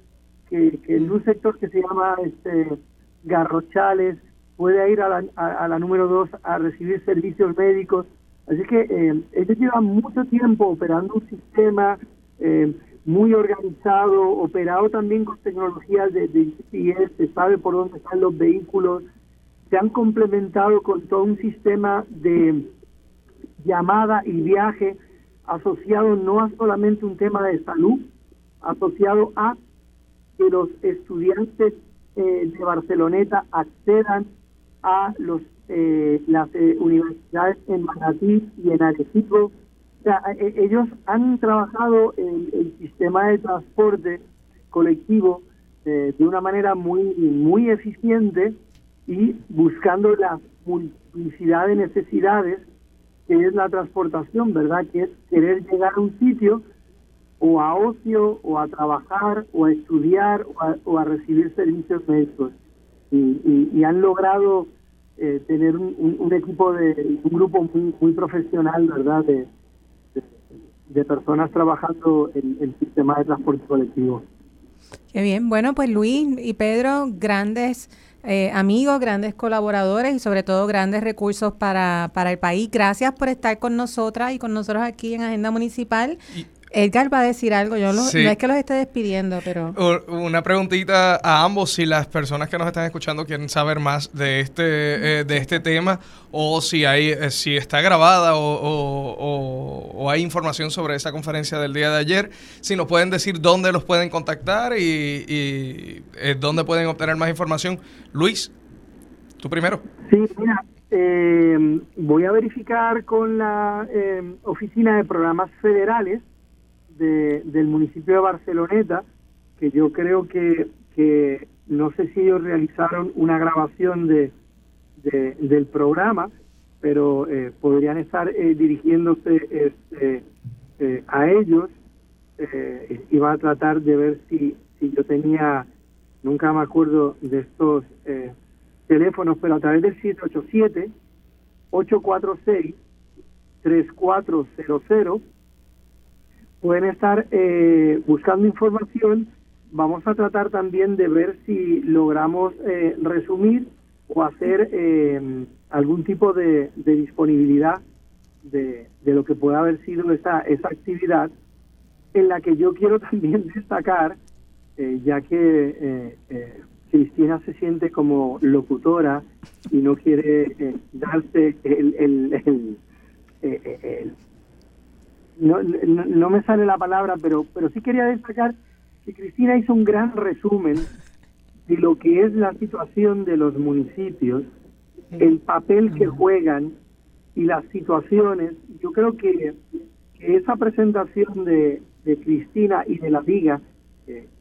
que, en un sector que se llama este Garrochales puede ir a la, a la número dos a recibir servicios médicos, Así que eh, ellos llevan mucho tiempo operando un sistema eh, muy organizado, operado también con tecnologías de, de GPS, se sabe por dónde están los vehículos, se han complementado con todo un sistema de llamada y viaje asociado no a solamente un tema de salud, asociado a que los estudiantes eh, de Barceloneta accedan a los eh, las eh, universidades en Manatí y en Arecibo. O sea, eh, ellos han trabajado el sistema de transporte colectivo de una manera muy muy eficiente y buscando la multiplicidad de necesidades que es la transportación, ¿verdad? Que es querer llegar a un sitio o a ocio, o a trabajar, o a estudiar, o a, recibir servicios médicos. Y han logrado eh, tener un, equipo de un grupo muy, muy profesional, ¿verdad? De, de, personas trabajando en el sistema de transporte colectivo. Qué bien. Bueno, pues Luis y Pedro, grandes eh, amigos, grandes colaboradores y sobre todo grandes recursos para, para el país. Gracias por estar con nosotras y con nosotros aquí en Agenda Municipal. Edgar va a decir algo, yo no es que los esté despidiendo, pero... Una preguntita a ambos, si las personas que nos están escuchando quieren saber más de este, eh, de este tema o si, hay, eh, si está grabada o, hay información sobre esa conferencia del día de ayer, si nos pueden decir dónde los pueden contactar y, eh, dónde pueden obtener más información. Luis, tú primero. Sí, mira, voy a verificar con la Oficina de Programas Federales de, del municipio de Barceloneta, que yo creo que, que no sé si ellos realizaron una grabación de, del programa, pero eh, podrían estar eh, dirigiéndose este, eh, a ellos. iba a tratar de ver si, si yo tenía, nunca me acuerdo de estos teléfonos, pero a través del 787 846 3400 pueden estar eh, buscando información. Vamos a tratar también de ver si logramos eh, resumir o hacer eh, algún tipo de, disponibilidad de, lo que pueda haber sido esa, esa actividad, en la que yo quiero (laughs) también destacar, ya que Cristina se siente como locutora y no quiere darse el, el, el no, no, me sale la palabra, pero, pero sí quería destacar que Cristina hizo un gran resumen de lo que es la situación de los municipios, el papel que juegan y las situaciones. Yo creo que, esa presentación de, de, Cristina y de la Liga,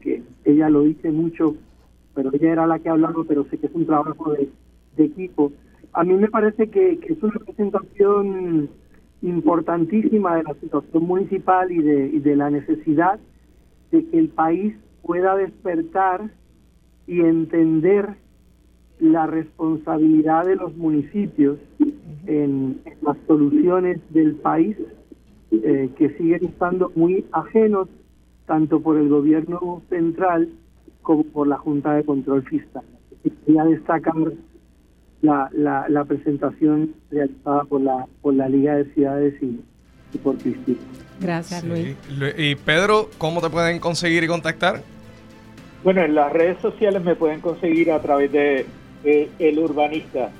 que ella lo dice mucho pero ella era la que hablaba, pero sé que es un trabajo de, equipo. A mí me parece que, es una presentación importantísima de la situación municipal y de, la necesidad de que el país pueda despertar y entender la responsabilidad de los municipios en, las soluciones del país eh, que siguen estando muy ajenos tanto por el gobierno central como por la Junta de Control Fiscal. Quería destacar la, la, la, presentación realizada por la, por la Liga de Ciudades y, por Cristina. Gracias, Luis. Y Pedro, ¿cómo te pueden conseguir y contactar? Bueno, en las redes sociales me pueden conseguir a través de El Urbanista.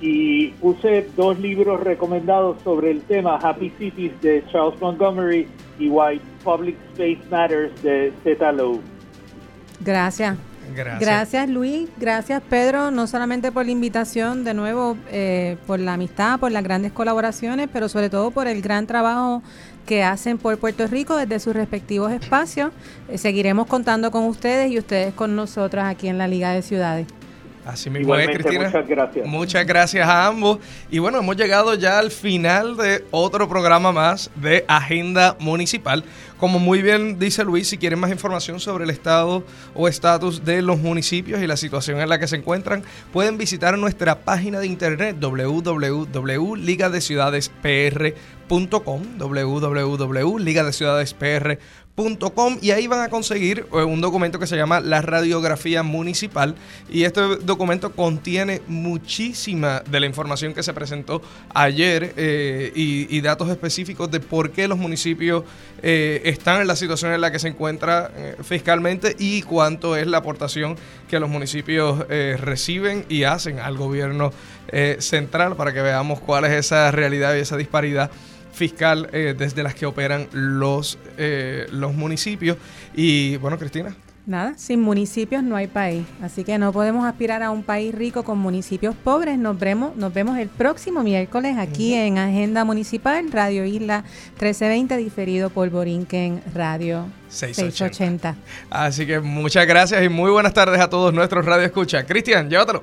Y puse dos libros recomendados sobre el tema, Happy Cities de Charles Montgomery y Why Public Space Matters de Zeta Lowe. Gracias. Gracias. Luis, gracias Pedro, no solamente por la invitación, de nuevo, eh, por la amistad, por las grandes colaboraciones, pero sobre todo por el gran trabajo que hacen por Puerto Rico desde sus respectivos espacios. Eh, seguiremos contando con ustedes y ustedes con nosotros aquí en la Liga de Ciudades. Así mismo es, Cristina. Muchas gracias. Muchas gracias a ambos. Y bueno, hemos llegado ya al final de otro programa más de Agenda Municipal. Como muy bien dice Luis, si quieren más información sobre el estado o estatus de los municipios y la situación en la que se encuentran, pueden visitar nuestra página de internet www.ligadeciudadespr.com www.ligadeciudadespr.com y ahí van a conseguir eh, un documento que se llama la radiografía municipal y este documento contiene muchísima de la información que se presentó ayer eh, y, datos específicos de por qué los municipios eh, están en la situación en la que se encuentra fiscalmente y cuánto es la aportación que los municipios reciben y hacen al gobierno central para que veamos cuál es esa realidad y esa disparidad fiscal eh, desde las que operan los, eh, los municipios. Y bueno, Cristina. Nada, sin municipios no hay país. Así que no podemos aspirar a un país rico con municipios pobres. Nos vemos, nos vemos el próximo miércoles aquí en Agenda Municipal, Radio Isla 1320, diferido por Borinquen Radio 680. Así que muchas gracias y muy buenas tardes a todos nuestros Radio Escucha. Cristian, llévatelo.